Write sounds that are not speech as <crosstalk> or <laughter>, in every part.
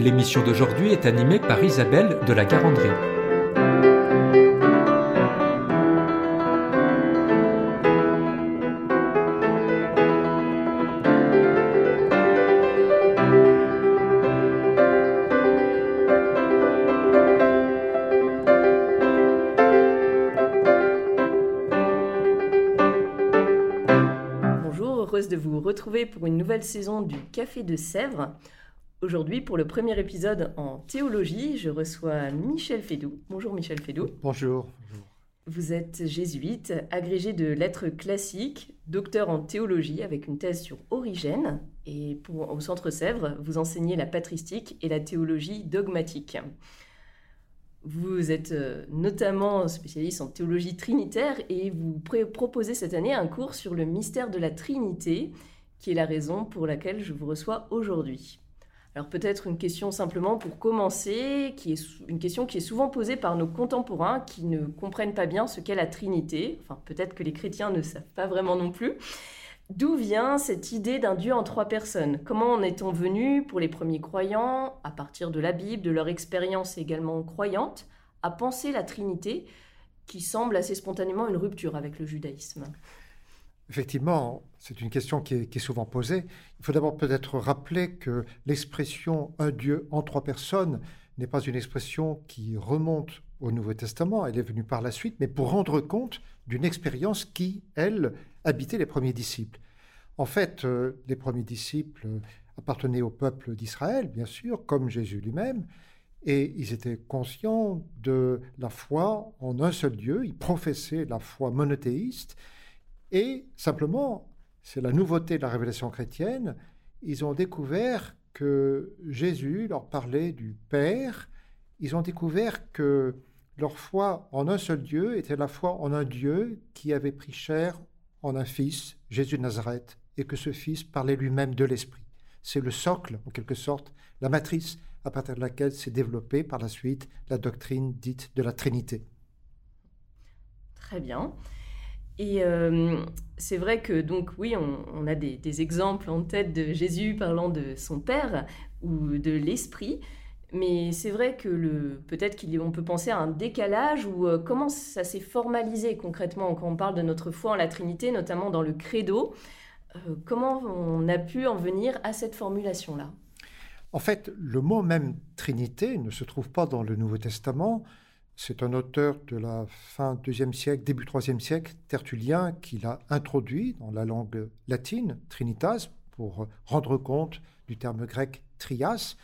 L'émission d'aujourd'hui est animée par Isabelle de la Garandrie. Bonjour, heureuse de vous retrouver pour une nouvelle saison du Café de Sèvres. Aujourd'hui, pour le premier épisode en théologie, je reçois Michel Fédou. Bonjour Michel Fédou. Bonjour. Vous êtes jésuite, agrégé de lettres classiques, docteur en théologie avec une thèse sur Origène. Et pour, au Centre Sèvres, vous enseignez la patristique et la théologie dogmatique. Vous êtes euh, notamment spécialiste en théologie trinitaire et vous proposez cette année un cours sur le mystère de la Trinité, qui est la raison pour laquelle je vous reçois aujourd'hui. Alors peut-être une question simplement pour commencer, qui est une question qui est souvent posée par nos contemporains qui ne comprennent pas bien ce qu'est la Trinité. Enfin peut-être que les chrétiens ne savent pas vraiment non plus. D'où vient cette idée d'un Dieu en trois personnes? Comment en est-on venu, pour les premiers croyants, à partir de la Bible, de leur expérience également croyante, à penser la Trinité, qui semble assez spontanément une rupture avec le judaïsme? Effectivement, c'est une question qui est, souvent posée. Il faut d'abord peut-être rappeler que l'expression un Dieu en trois personnes n'est pas une expression qui remonte au Nouveau Testament, elle est venue par la suite, mais pour rendre compte d'une expérience qui, elle, habitait les premiers disciples. En fait, euh, les premiers disciples euh, appartenaient au peuple d'Israël, bien sûr, comme Jésus lui-même, et ils étaient conscients de la foi en un seul Dieu, ils professaient la foi monothéiste, et simplement, c'est la nouveauté de la révélation chrétienne, ils ont découvert que Jésus leur parlait du Père, ils ont découvert que leur foi en un seul Dieu était la foi en un Dieu qui avait pris chair en un Fils, Jésus de Nazareth, et que ce Fils parlait lui-même de l'Esprit. C'est le socle, en quelque sorte, la matrice à partir de laquelle s'est développée par la suite la doctrine dite de la Trinité. Très bien. Et euh, c'est vrai que donc oui, on, a des, des exemples en tête de Jésus parlant de son Père ou de l'Esprit, mais c'est vrai que le peut-être qu'on peut penser à un décalage ou euh, comment ça s'est formalisé concrètement quand on parle de notre foi en la Trinité, notamment dans le Credo. Euh, comment on a pu en venir à cette formulation-là? En fait, le mot même Trinité ne se trouve pas dans le Nouveau Testament. C'est un auteur de la fin deuxième siècle, début troisième siècle, Tertullien, qui l'a introduit dans la langue latine, Trinitas, pour rendre compte du terme grec trias.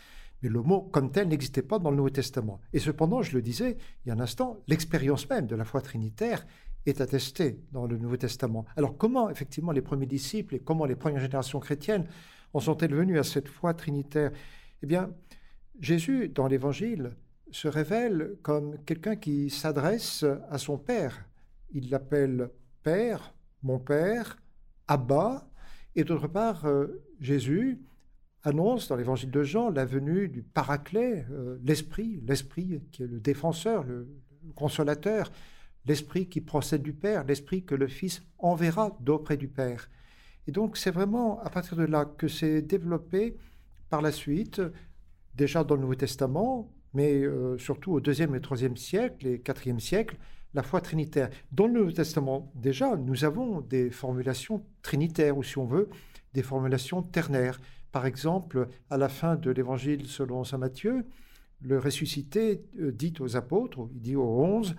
Mais le mot comme tel n'existait pas dans le Nouveau Testament. Et cependant, je le disais il y a un instant, l'expérience même de la foi trinitaire est attestée dans le Nouveau Testament. Alors comment effectivement les premiers disciples et comment les premières générations chrétiennes en sont-elles venues à cette foi trinitaire? Eh bien, Jésus, dans l'Évangile, se révèle comme quelqu'un qui s'adresse à son Père. Il l'appelle Père, mon Père, Abba, et d'autre part, euh, Jésus annonce dans l'Évangile de Jean la venue du Paraclet, euh, l'Esprit, l'Esprit qui est le défenseur, le, le consolateur, l'Esprit qui procède du Père, l'Esprit que le Fils enverra d'auprès du Père. Et donc c'est vraiment à partir de là que s'est développé par la suite, déjà dans le Nouveau Testament, mais euh, surtout au deuxième et troisième siècle et quatrième siècle, la foi trinitaire. Dans le Nouveau Testament, déjà, nous avons des formulations trinitaires, ou si on veut, des formulations ternaires. Par exemple, à la fin de l'Évangile selon Saint Matthieu, le ressuscité euh, dit aux apôtres, il dit aux onze,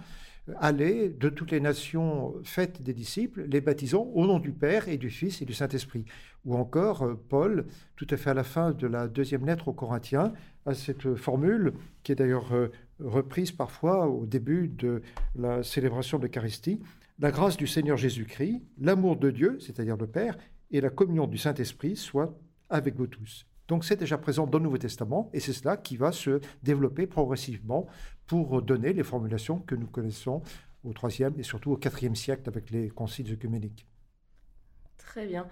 Allez de toutes les nations, faites des disciples, les baptisons au nom du Père et du Fils et du Saint-Esprit. Ou encore, euh, Paul, tout à fait à la fin de la deuxième lettre aux Corinthiens, a cette formule qui est d'ailleurs euh, reprise parfois au début de la célébration de l'Eucharistie. La grâce du Seigneur Jésus-Christ, l'amour de Dieu, c'est-à-dire le Père, et la communion du Saint-Esprit soient avec vous tous. Donc c'est déjà présent dans le Nouveau Testament et c'est cela qui va se développer progressivement pour donner les formulations que nous connaissons au IIIe et surtout au IVe siècle avec les conciles œcuméniques. Très bien.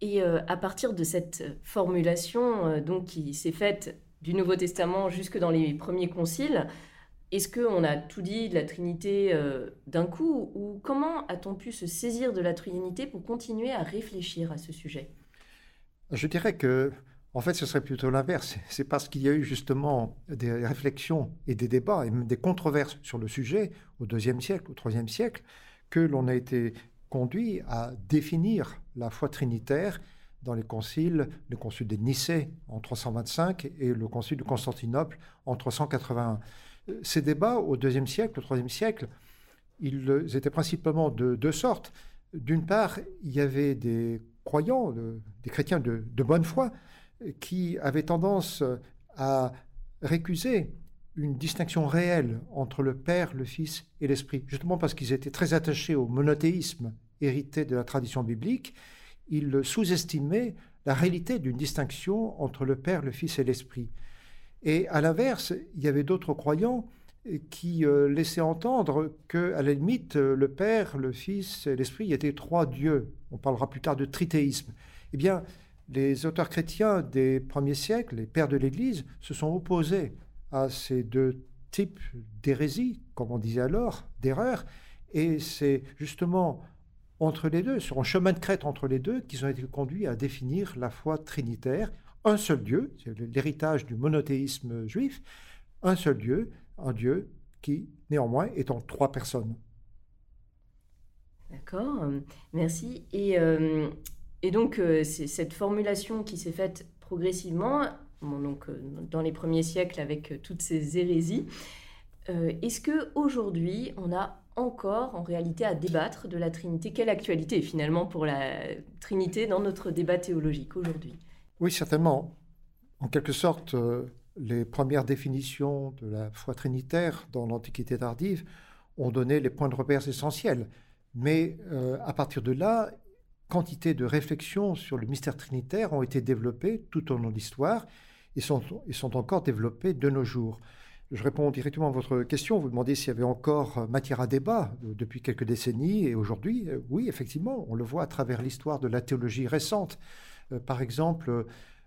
Et euh, à partir de cette formulation euh, donc qui s'est faite du Nouveau Testament jusque dans les premiers conciles, est-ce qu'on a tout dit de la Trinité euh, d'un coup ou comment a-t-on pu se saisir de la Trinité pour continuer à réfléchir à ce sujet? Je dirais que en fait, ce serait plutôt l'inverse. <laughs> C'est parce qu'il y a eu justement des réflexions et des débats et même des controverses sur le sujet au IIe siècle, au IIIe siècle, que l'on a été conduit à définir la foi trinitaire dans les conciles, le concile de Nicée en 325 et le concile de Constantinople en 381. Ces débats au IIe siècle, au IIIe siècle, ils étaient principalement de deux sortes. D'une part, il y avait des croyants, des chrétiens de bonne foi, qui avaient tendance à récuser une distinction réelle entre le Père, le Fils et l'Esprit, justement parce qu'ils étaient très attachés au monothéisme hérité de la tradition biblique, ils sous-estimaient la réalité d'une distinction entre le Père, le Fils et l'Esprit. Et à l'inverse, il y avait d'autres croyants qui euh, laissaient entendre que, à la limite, le Père, le Fils et l'Esprit étaient trois dieux. On parlera plus tard de trithéisme. Eh bien, les auteurs chrétiens des premiers siècles, les pères de l'Église, se sont opposés à ces deux types d'hérésie, comme on disait alors, d'erreurs, et c'est justement entre les deux, sur un chemin de crête entre les deux, qu'ils ont été conduits à définir la foi trinitaire, un seul Dieu, c'est l'héritage du monothéisme juif, un seul Dieu, un Dieu qui, néanmoins, est en trois personnes. D'accord, merci. Et euh, et donc, euh, c'est cette formulation qui s'est faite progressivement, donc, euh, dans les premiers siècles avec euh, toutes ces hérésies. Est-ce qu'aujourd'hui, on a encore en réalité à débattre de la Trinité? Quelle actualité finalement pour la Trinité dans notre débat théologique aujourd'hui? Oui, certainement. En quelque sorte, les premières définitions de la foi trinitaire dans l'Antiquité tardive ont donné les points de repère essentiels. Mais à partir de là, quantité de réflexions sur le mystère trinitaire ont été développées tout au long de l'histoire et sont, sont encore développées de nos jours. Je réponds directement à votre question. Vous demandez s'il y avait encore matière à débat depuis quelques décennies et aujourd'hui. Euh, oui, effectivement, on le voit à travers l'histoire de la théologie récente. Euh, par exemple,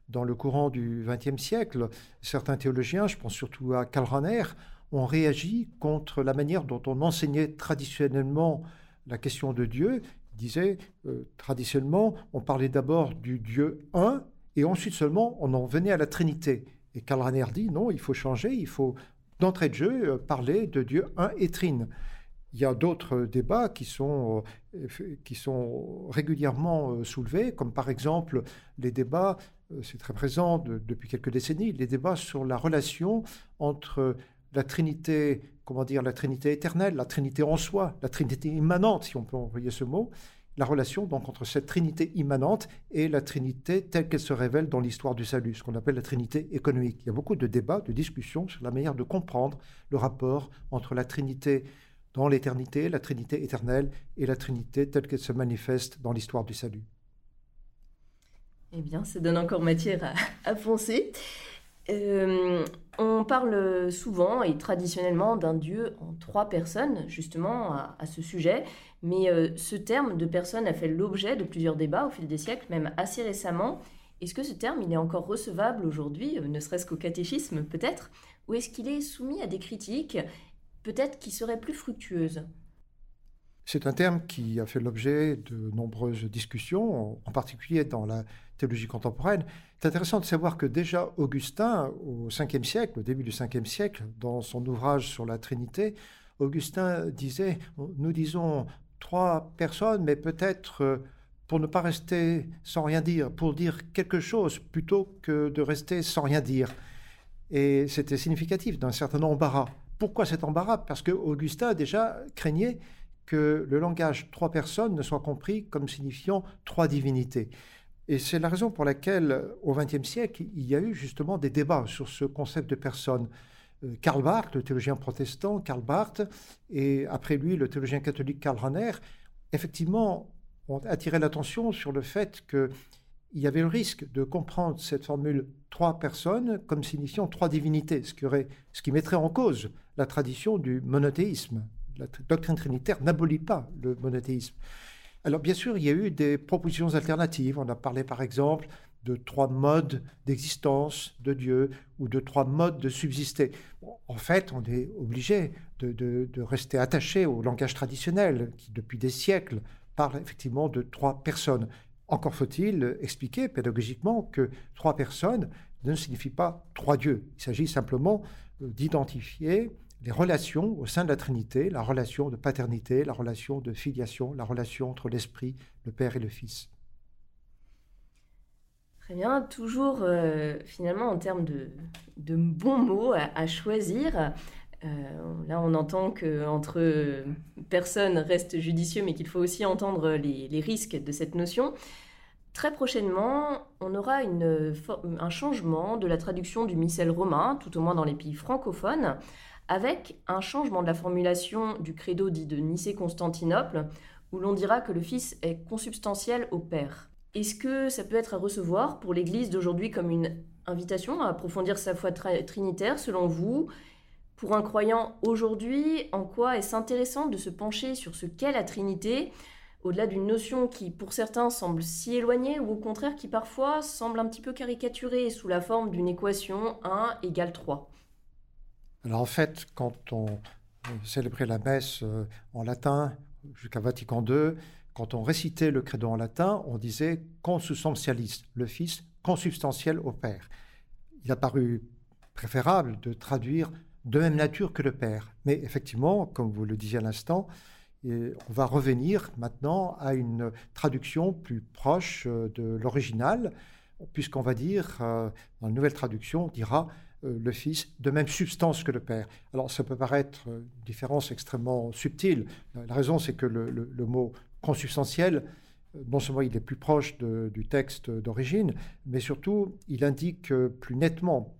dans le courant du XXe siècle, certains théologiens, je pense surtout à Karl Rahner, ont réagi contre la manière dont on enseignait traditionnellement la question de Dieu disait, euh, traditionnellement, on parlait d'abord du Dieu un, et ensuite seulement on en venait à la Trinité. Et Karl Rahner dit, non, il faut changer, il faut d'entrée de jeu euh, parler de Dieu un et trine. Il y a d'autres débats qui sont, euh, qui sont régulièrement soulevés, comme par exemple les débats, c'est très présent depuis quelques décennies, les débats sur la relation entre la Trinité, comment dire, la Trinité éternelle, la Trinité en soi, la Trinité immanente, si on peut envoyer ce mot, la relation donc entre cette Trinité immanente et la Trinité telle qu'elle se révèle dans l'histoire du salut, ce qu'on appelle la Trinité économique. Il y a beaucoup de débats, de discussions sur la manière de comprendre le rapport entre la Trinité dans l'éternité, la Trinité éternelle et la Trinité telle qu'elle se manifeste dans l'histoire du salut. Eh bien, ça donne encore matière à, à foncer. Euh, on parle souvent et traditionnellement d'un Dieu en trois personnes, justement, à, ce sujet, mais euh, ce terme de personne a fait l'objet de plusieurs débats au fil des siècles, même assez récemment. Est-ce que ce terme, il est encore recevable aujourd'hui, euh, ne serait-ce qu'au catéchisme peut-être, ou est-ce qu'il est soumis à des critiques, peut-être qui seraient plus fructueuses? C'est un terme qui a fait l'objet de nombreuses discussions, en particulier dans la théologie contemporaine. C'est intéressant de savoir que déjà Augustin, au 5e siècle, au début du 5e siècle, dans son ouvrage sur la Trinité, Augustin disait, nous disons trois personnes, mais peut-être euh, pour ne pas rester sans rien dire, pour dire quelque chose plutôt que de rester sans rien dire. Et c'était significatif d'un certain embarras. Pourquoi cet embarras? Parce que Augustin déjà craignait que le langage trois personnes ne soit compris comme signifiant trois divinités. Et c'est la raison pour laquelle, au XXe siècle, il y a eu justement des débats sur ce concept de personne. Euh, Karl Barth, le théologien protestant, Karl Barth, et après lui, le théologien catholique Karl Rahner, effectivement, ont attiré l'attention sur le fait que il y avait le risque de comprendre cette formule trois personnes comme signifiant trois divinités, ce qui, ce qui mettrait en cause la tradition du monothéisme. La doctrine trinitaire n'abolit pas le monothéisme. Alors bien sûr, il y a eu des propositions alternatives. On a parlé par exemple de trois modes d'existence de Dieu ou de trois modes de subsister. en fait, on est obligé de, de, rester attaché au langage traditionnel qui, depuis des siècles, parle effectivement de trois personnes. Encore faut-il expliquer pédagogiquement que trois personnes ne signifie pas trois dieux. Il s'agit simplement euh, d'identifier les relations au sein de la Trinité, la relation de paternité, la relation de filiation, la relation entre l'Esprit, le Père et le Fils. Très bien, toujours euh, finalement en termes de, bons mots à, choisir. Euh, là, on entend qu'entre personnes reste judicieux, mais qu'il faut aussi entendre les, risques de cette notion. Très prochainement, on aura un changement de la traduction du missel romain, tout au moins dans les pays francophones, avec un changement de la formulation du credo dit de Nicée-Constantinople, où l'on dira que le Fils est consubstantiel au Père. Est-ce que ça peut être à recevoir pour l'Église d'aujourd'hui comme une invitation à approfondir sa foi trinitaire, selon vous? Pour un croyant aujourd'hui, en quoi est-ce intéressant de se pencher sur ce qu'est la Trinité au-delà d'une notion qui, pour certains, semble si éloignée, ou au contraire qui parfois semble un petit peu caricaturée sous la forme d'une équation 1 égale 3 Alors en fait, quand on célébrait la messe euh, en latin jusqu'à Vatican II, quand on récitait le credo en latin, on disait consubstantialis, le Fils consubstantiel au Père. Il a paru préférable de traduire de même nature que le Père. Mais effectivement, comme vous le disiez à l'instant, on va revenir maintenant à une traduction plus proche euh, de l'original, puisqu'on va dire, euh, dans la nouvelle traduction, on dira euh, le Fils de même substance que le Père. Alors ça peut paraître une différence extrêmement subtile. La raison, c'est que le, mot consubstantiel, non seulement il est plus proche du texte d'origine, mais surtout il indique plus nettement,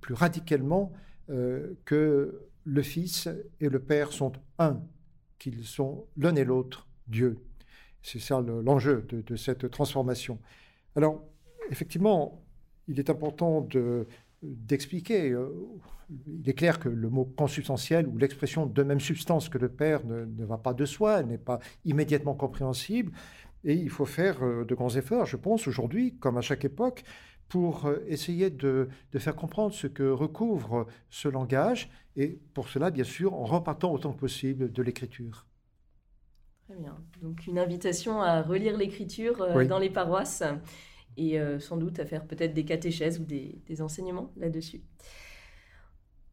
plus radicalement que le Fils et le Père sont un qu'ils sont l'un et l'autre Dieu. C'est ça l'enjeu de, cette transformation. Alors, effectivement, il est important d'expliquer. Euh, il est clair que le mot consubstantiel ou l'expression de même substance que le Père ne, ne va pas de soi, n'est pas immédiatement compréhensible. Et il faut faire euh, de grands efforts, je pense, aujourd'hui, comme à chaque époque, pour euh, essayer de, faire comprendre ce que recouvre ce langage, et pour cela, bien sûr, en repartant autant que possible de l'écriture. Très bien. Donc une invitation à relire l'écriture dans les paroisses et euh, sans doute à faire peut-être des catéchèses ou des, enseignements là-dessus.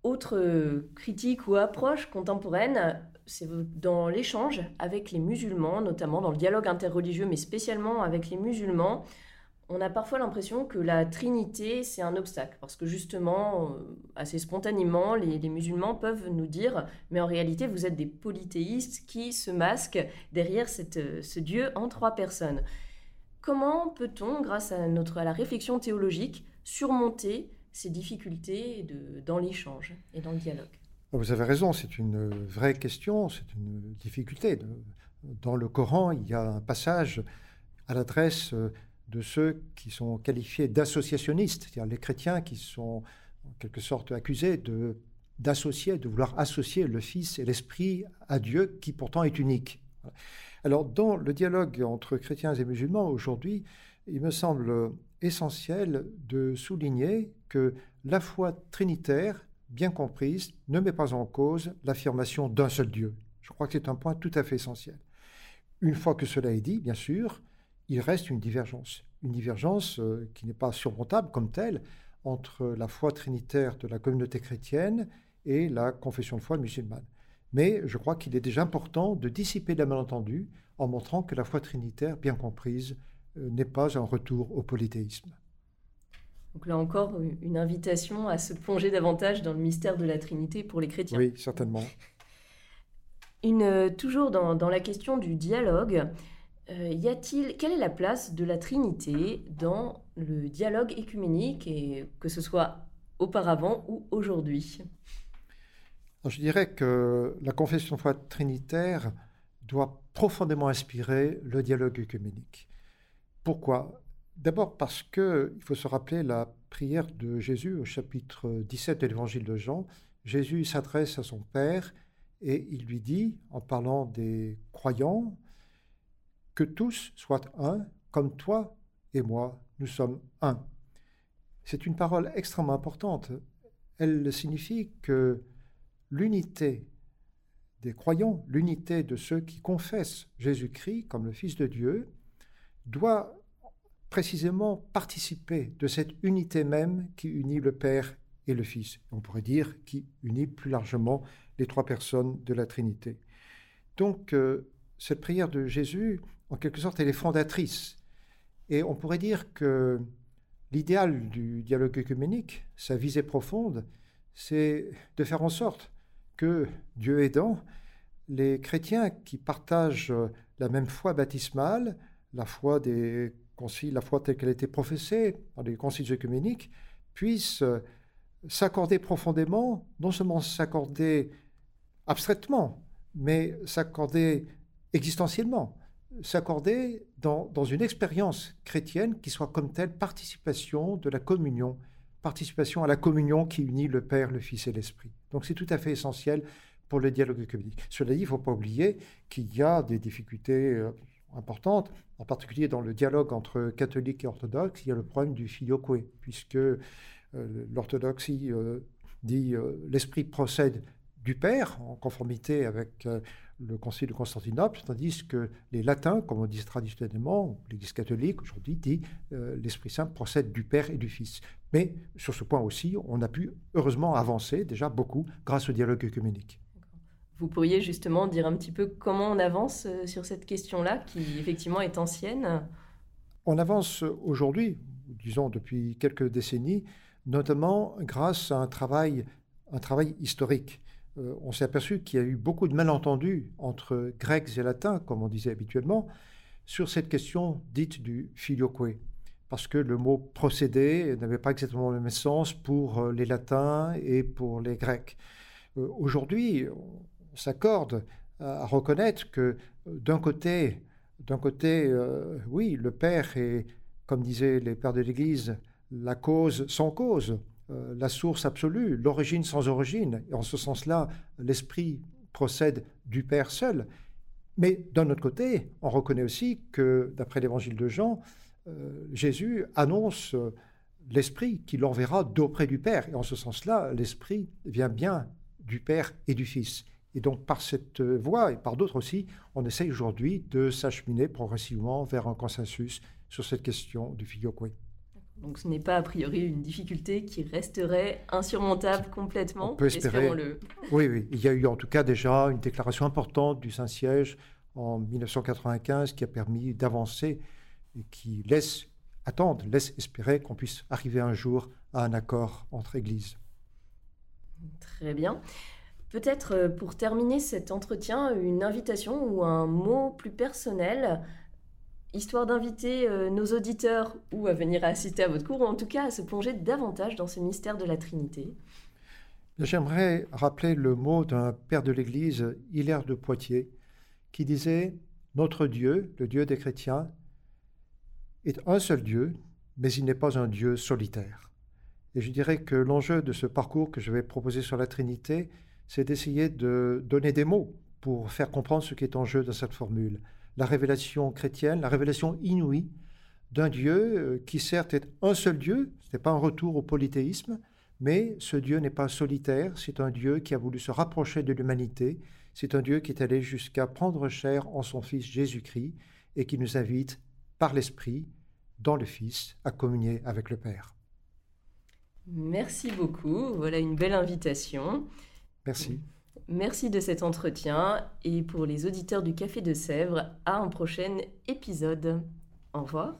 Autre critique ou approche contemporaine, c'est dans l'échange avec les musulmans, notamment dans le dialogue interreligieux, mais spécialement avec les musulmans on a parfois l'impression que la Trinité, c'est un obstacle, parce que justement, euh, assez spontanément, les, musulmans peuvent nous dire, mais en réalité, vous êtes des polythéistes qui se masquent derrière euh, ce Dieu en trois personnes. Comment peut-on, grâce à, notre, à la réflexion théologique, surmonter ces difficultés dans l'échange et dans le dialogue? Vous avez raison, c'est une vraie question, c'est une difficulté. Dans le Coran, il y a un passage à l'adresse de ceux qui sont qualifiés d'associationnistes, c'est-à-dire les chrétiens qui sont en quelque sorte accusés d'associer, de vouloir associer le Fils et l'Esprit à Dieu, qui pourtant est unique. Alors, dans le dialogue entre chrétiens et musulmans aujourd'hui, il me semble essentiel de souligner que la foi trinitaire, bien comprise, ne met pas en cause l'affirmation d'un seul Dieu. Je crois que c'est un point tout à fait essentiel. Une fois que cela est dit, bien sûr, il reste une divergence. Une divergence euh, qui n'est pas surmontable comme telle entre la foi trinitaire de la communauté chrétienne et la confession de foi musulmane. Mais je crois qu'il est déjà important de dissiper la malentendu en montrant que la foi trinitaire, bien comprise, euh, n'est pas un retour au polythéisme. Donc là encore, une invitation à se plonger davantage dans le mystère de la Trinité pour les chrétiens. Oui, certainement. <laughs> Une, euh, toujours dans, dans, la question du dialogue, euh, y a-t-il, quelle est la place de la Trinité dans le dialogue écuménique, et que ce soit auparavant ou aujourd'hui? Je dirais que la confession de foi trinitaire doit profondément inspirer le dialogue écuménique. Pourquoi? D'abord parce que il faut se rappeler la prière de Jésus au chapitre 17 de l'évangile de Jean. Jésus s'adresse à son Père et il lui dit, en parlant des croyants, que tous soient un, comme toi et moi, nous sommes un. C'est une parole extrêmement importante. Elle signifie que l'unité des croyants, l'unité de ceux qui confessent Jésus-Christ comme le Fils de Dieu, doit précisément participer de cette unité même qui unit le Père et le Fils. On pourrait dire qui unit plus largement les trois personnes de la Trinité. Donc, euh, cette prière de Jésus, en quelque sorte, elle est fondatrice. Et on pourrait dire que l'idéal du dialogue œcuménique, sa visée profonde, c'est de faire en sorte que, Dieu aidant, les chrétiens qui partagent la même foi baptismale, la foi des conciles, la foi telle qu'elle été professée par les conciles œcuméniques, puissent s'accorder profondément, non seulement s'accorder abstraitement, mais s'accorder existentiellement, s'accorder dans, dans, une expérience chrétienne qui soit comme telle participation de la communion, participation à la communion qui unit le Père, le Fils et l'Esprit. Donc c'est tout à fait essentiel pour le dialogue communique. Cela dit, il ne faut pas oublier qu'il y a des difficultés euh, importantes, en particulier dans le dialogue entre catholiques et orthodoxes, il y a le problème du filioque, puisque euh, l'orthodoxie euh, dit l'Esprit procède du Père, en conformité avec le Concile de Constantinople, tandis que les latins, comme on dit traditionnellement, l'Église catholique aujourd'hui dit l'Esprit Saint procède du Père et du Fils. Mais sur ce point aussi, on a pu heureusement avancer déjà beaucoup grâce au dialogue œcuménique. Vous pourriez justement dire un petit peu comment on avance euh, sur cette question-là, qui effectivement est ancienne On avance aujourd'hui, disons depuis quelques décennies, notamment grâce à un travail, un travail historique. Euh, on s'est aperçu qu'il y a eu beaucoup de malentendus entre Grecs et Latins, comme on disait habituellement, sur cette question dite du filioque, parce que le mot procédé n'avait pas exactement le même sens pour euh, les Latins et pour les Grecs. Euh, aujourd'hui, on s'accorde à reconnaître que d'un côté, côté, oui, le Père est, comme disaient les pères de l'Église, la cause sans cause. Euh, la source absolue, l'origine sans origine. Et en ce sens-là, l'Esprit procède du Père seul. Mais d'un autre côté, on reconnaît aussi que, d'après l'évangile de Jean, euh, Jésus annonce euh, l'Esprit qui l'enverra d'auprès du Père. Et en ce sens-là, l'Esprit vient bien du Père et du Fils. Et donc par cette voie, et par d'autres aussi, on essaye aujourd'hui de s'acheminer progressivement vers un consensus sur cette question du filioque. Donc ce n'est pas a priori une difficulté qui resterait insurmontable complètement. On peut espérer. Oui, oui. Il y a eu en tout cas déjà une déclaration importante du Saint-Siège en 1995 qui a permis d'avancer qui laisse attendre, laisse espérer qu'on puisse arriver un jour à un accord entre Églises. Très bien. Peut-être euh, pour terminer cet entretien, une invitation ou un mot plus personnel histoire d'inviter euh, nos auditeurs ou à venir assister à votre cours, ou en tout cas à se plonger davantage dans ce mystère de la Trinité J'aimerais rappeler le mot d'un père de l'Église, Hilaire de Poitiers, qui disait Notre Dieu, le Dieu des chrétiens, est un seul Dieu, mais il n'est pas un Dieu solitaire. Et je dirais que l'enjeu de ce parcours que je vais proposer sur la Trinité, c'est d'essayer de donner des mots pour faire comprendre ce qui est en jeu dans cette formule la révélation chrétienne, la révélation inouïe d'un Dieu euh, qui certes est un seul Dieu, ce n'est pas un retour au polythéisme, mais ce Dieu n'est pas solitaire, c'est un Dieu qui a voulu se rapprocher de l'humanité, c'est un Dieu qui est allé jusqu'à prendre chair en son Fils Jésus-Christ et qui nous invite par l'Esprit, dans le Fils, à communier avec le Père. Merci beaucoup, voilà une belle invitation. Merci. Merci de cet entretien et pour les auditeurs du Café de Sèvres, à un prochain épisode. Au revoir.